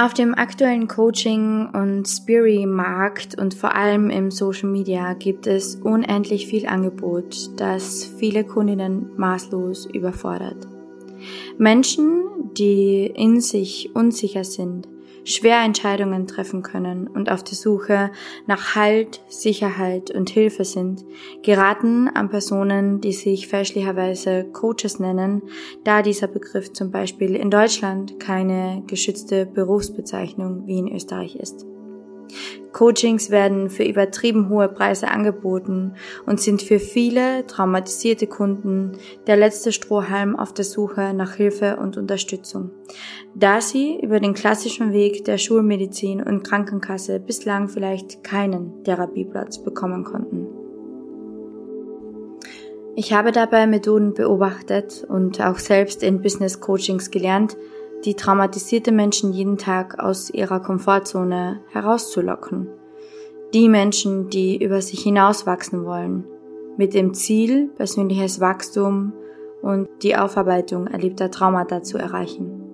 Auf dem aktuellen Coaching- und Spiri-Markt und vor allem im Social Media gibt es unendlich viel Angebot, das viele Kundinnen maßlos überfordert. Menschen, die in sich unsicher sind, schwer Entscheidungen treffen können und auf der Suche nach Halt, Sicherheit und Hilfe sind, geraten an Personen, die sich fälschlicherweise Coaches nennen, da dieser Begriff zum Beispiel in Deutschland keine geschützte Berufsbezeichnung wie in Österreich ist. Coachings werden für übertrieben hohe Preise angeboten und sind für viele traumatisierte Kunden der letzte Strohhalm auf der Suche nach Hilfe und Unterstützung, da sie über den klassischen Weg der Schulmedizin und Krankenkasse bislang vielleicht keinen Therapieplatz bekommen konnten. Ich habe dabei Methoden beobachtet und auch selbst in Business Coachings gelernt, die traumatisierte Menschen jeden Tag aus ihrer Komfortzone herauszulocken. Die Menschen, die über sich hinauswachsen wollen, mit dem Ziel, persönliches Wachstum und die Aufarbeitung erlebter Traumata zu erreichen.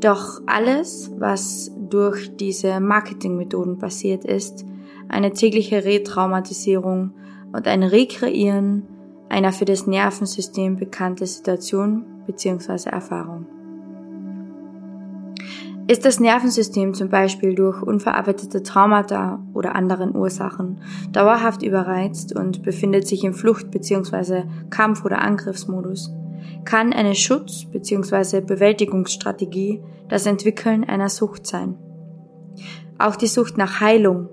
Doch alles, was durch diese Marketingmethoden passiert ist, eine tägliche Retraumatisierung und ein Rekreieren einer für das Nervensystem bekannte Situation bzw. Erfahrung. Ist das Nervensystem zum Beispiel durch unverarbeitete Traumata oder anderen Ursachen dauerhaft überreizt und befindet sich im Flucht- bzw. Kampf- oder Angriffsmodus, kann eine Schutz- bzw. Bewältigungsstrategie das Entwickeln einer Sucht sein. Auch die Sucht nach Heilung,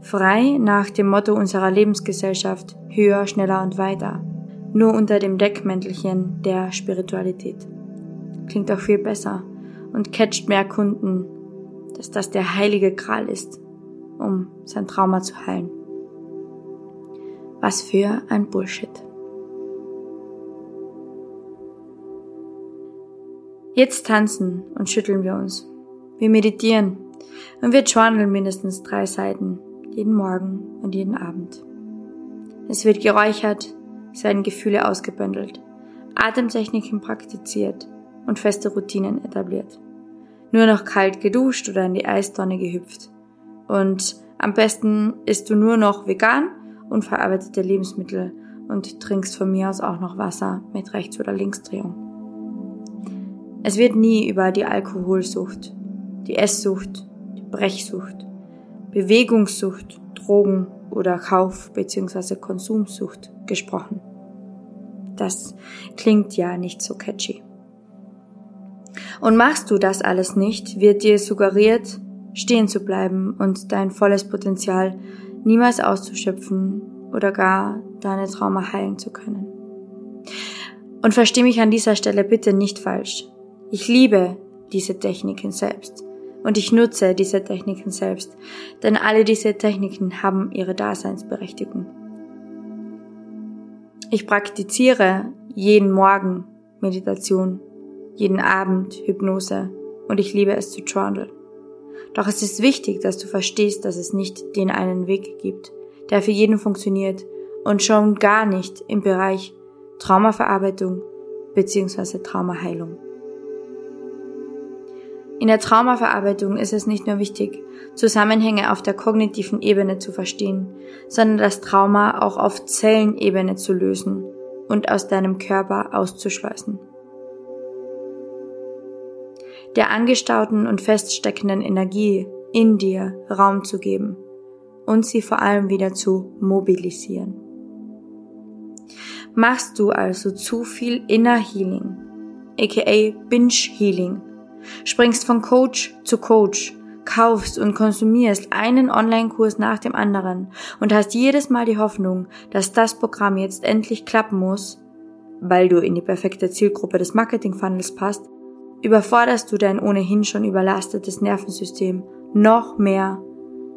frei nach dem Motto unserer Lebensgesellschaft höher, schneller und weiter, nur unter dem Deckmäntelchen der Spiritualität. Klingt auch viel besser und catcht mehr Kunden, dass das der heilige Kral ist, um sein Trauma zu heilen. Was für ein Bullshit. Jetzt tanzen und schütteln wir uns. Wir meditieren und wir journalen mindestens drei Seiten, jeden Morgen und jeden Abend. Es wird geräuchert, es werden Gefühle ausgebündelt, Atemtechniken praktiziert und feste Routinen etabliert nur noch kalt geduscht oder in die Eistonne gehüpft. Und am besten isst du nur noch vegan und verarbeitete Lebensmittel und trinkst von mir aus auch noch Wasser mit Rechts- oder Linksdrehung. Es wird nie über die Alkoholsucht, die Esssucht, die Brechsucht, Bewegungssucht, Drogen oder Kauf- bzw. Konsumsucht gesprochen. Das klingt ja nicht so catchy. Und machst du das alles nicht, wird dir suggeriert, stehen zu bleiben und dein volles Potenzial niemals auszuschöpfen oder gar deine Trauma heilen zu können. Und versteh mich an dieser Stelle bitte nicht falsch. Ich liebe diese Techniken selbst und ich nutze diese Techniken selbst, denn alle diese Techniken haben ihre Daseinsberechtigung. Ich praktiziere jeden Morgen Meditation jeden Abend Hypnose und ich liebe es zu journalen. Doch es ist wichtig, dass du verstehst, dass es nicht den einen Weg gibt, der für jeden funktioniert und schon gar nicht im Bereich Traumaverarbeitung bzw. Traumaheilung. In der Traumaverarbeitung ist es nicht nur wichtig, Zusammenhänge auf der kognitiven Ebene zu verstehen, sondern das Trauma auch auf Zellenebene zu lösen und aus deinem Körper auszuschleusen der angestauten und feststeckenden Energie in dir Raum zu geben und sie vor allem wieder zu mobilisieren. Machst du also zu viel Inner Healing, aka Binge Healing, springst von Coach zu Coach, kaufst und konsumierst einen Online-Kurs nach dem anderen und hast jedes Mal die Hoffnung, dass das Programm jetzt endlich klappen muss, weil du in die perfekte Zielgruppe des Marketing-Funnels passt, überforderst du dein ohnehin schon überlastetes Nervensystem noch mehr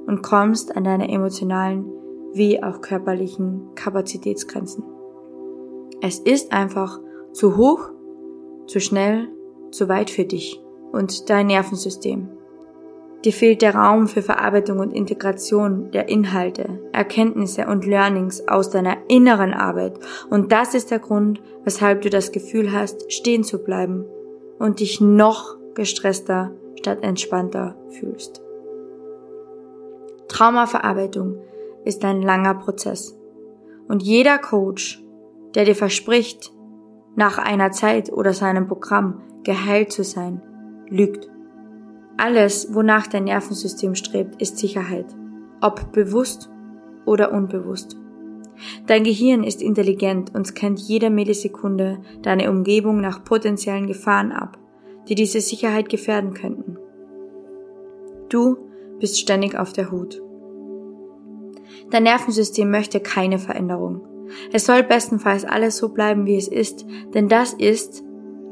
und kommst an deine emotionalen wie auch körperlichen Kapazitätsgrenzen. Es ist einfach zu hoch, zu schnell, zu weit für dich und dein Nervensystem. Dir fehlt der Raum für Verarbeitung und Integration der Inhalte, Erkenntnisse und Learnings aus deiner inneren Arbeit. Und das ist der Grund, weshalb du das Gefühl hast, stehen zu bleiben und dich noch gestresster, statt entspannter fühlst. Traumaverarbeitung ist ein langer Prozess. Und jeder Coach, der dir verspricht, nach einer Zeit oder seinem Programm geheilt zu sein, lügt. Alles, wonach dein Nervensystem strebt, ist Sicherheit, ob bewusst oder unbewusst. Dein Gehirn ist intelligent und scannt jede Millisekunde deine Umgebung nach potenziellen Gefahren ab, die diese Sicherheit gefährden könnten. Du bist ständig auf der Hut. Dein Nervensystem möchte keine Veränderung. Es soll bestenfalls alles so bleiben, wie es ist, denn das ist,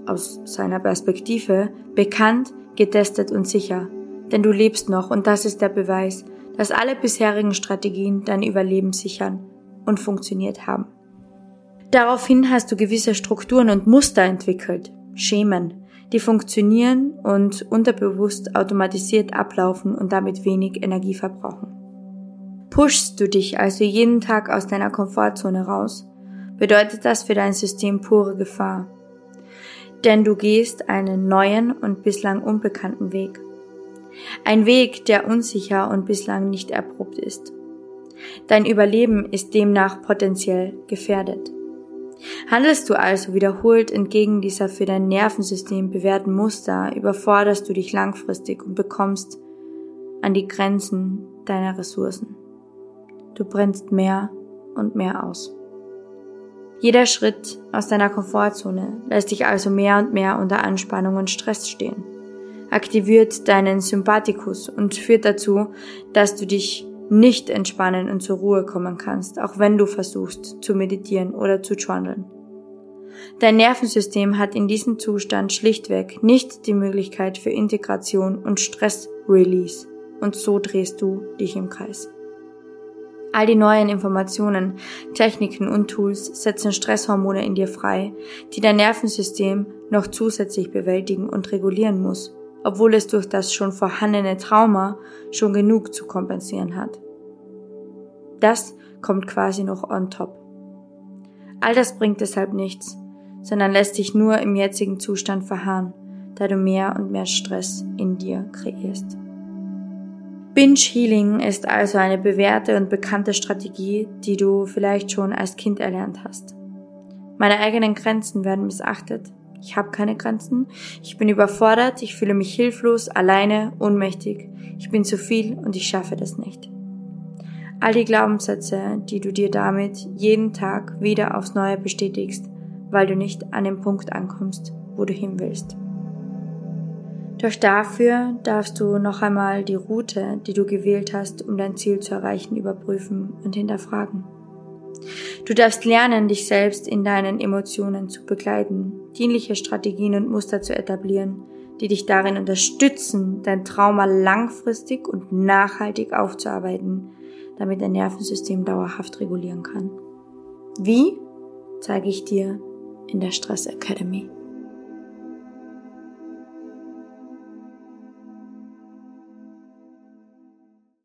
aus seiner Perspektive, bekannt, getestet und sicher. Denn du lebst noch und das ist der Beweis, dass alle bisherigen Strategien dein Überleben sichern und funktioniert haben. Daraufhin hast du gewisse Strukturen und Muster entwickelt, Schemen, die funktionieren und unterbewusst automatisiert ablaufen und damit wenig Energie verbrauchen. Pushst du dich also jeden Tag aus deiner Komfortzone raus, bedeutet das für dein System pure Gefahr. Denn du gehst einen neuen und bislang unbekannten Weg. Ein Weg, der unsicher und bislang nicht erprobt ist. Dein Überleben ist demnach potenziell gefährdet. Handelst du also wiederholt entgegen dieser für dein Nervensystem bewährten Muster, überforderst du dich langfristig und bekommst an die Grenzen deiner Ressourcen. Du brennst mehr und mehr aus. Jeder Schritt aus deiner Komfortzone lässt dich also mehr und mehr unter Anspannung und Stress stehen, aktiviert deinen Sympathikus und führt dazu, dass du dich nicht entspannen und zur Ruhe kommen kannst, auch wenn du versuchst zu meditieren oder zu journalen. Dein Nervensystem hat in diesem Zustand schlichtweg nicht die Möglichkeit für Integration und Stress-Release und so drehst du dich im Kreis. All die neuen Informationen, Techniken und Tools setzen Stresshormone in dir frei, die dein Nervensystem noch zusätzlich bewältigen und regulieren muss obwohl es durch das schon vorhandene Trauma schon genug zu kompensieren hat. Das kommt quasi noch on top. All das bringt deshalb nichts, sondern lässt dich nur im jetzigen Zustand verharren, da du mehr und mehr Stress in dir kreierst. Binge Healing ist also eine bewährte und bekannte Strategie, die du vielleicht schon als Kind erlernt hast. Meine eigenen Grenzen werden missachtet, ich habe keine Grenzen. Ich bin überfordert. Ich fühle mich hilflos, alleine, ohnmächtig. Ich bin zu viel und ich schaffe das nicht. All die Glaubenssätze, die du dir damit jeden Tag wieder aufs Neue bestätigst, weil du nicht an dem Punkt ankommst, wo du hin willst. Doch dafür darfst du noch einmal die Route, die du gewählt hast, um dein Ziel zu erreichen, überprüfen und hinterfragen. Du darfst lernen, dich selbst in deinen Emotionen zu begleiten, dienliche Strategien und Muster zu etablieren, die dich darin unterstützen, dein Trauma langfristig und nachhaltig aufzuarbeiten, damit dein Nervensystem dauerhaft regulieren kann. Wie? Zeige ich dir in der Stress Academy.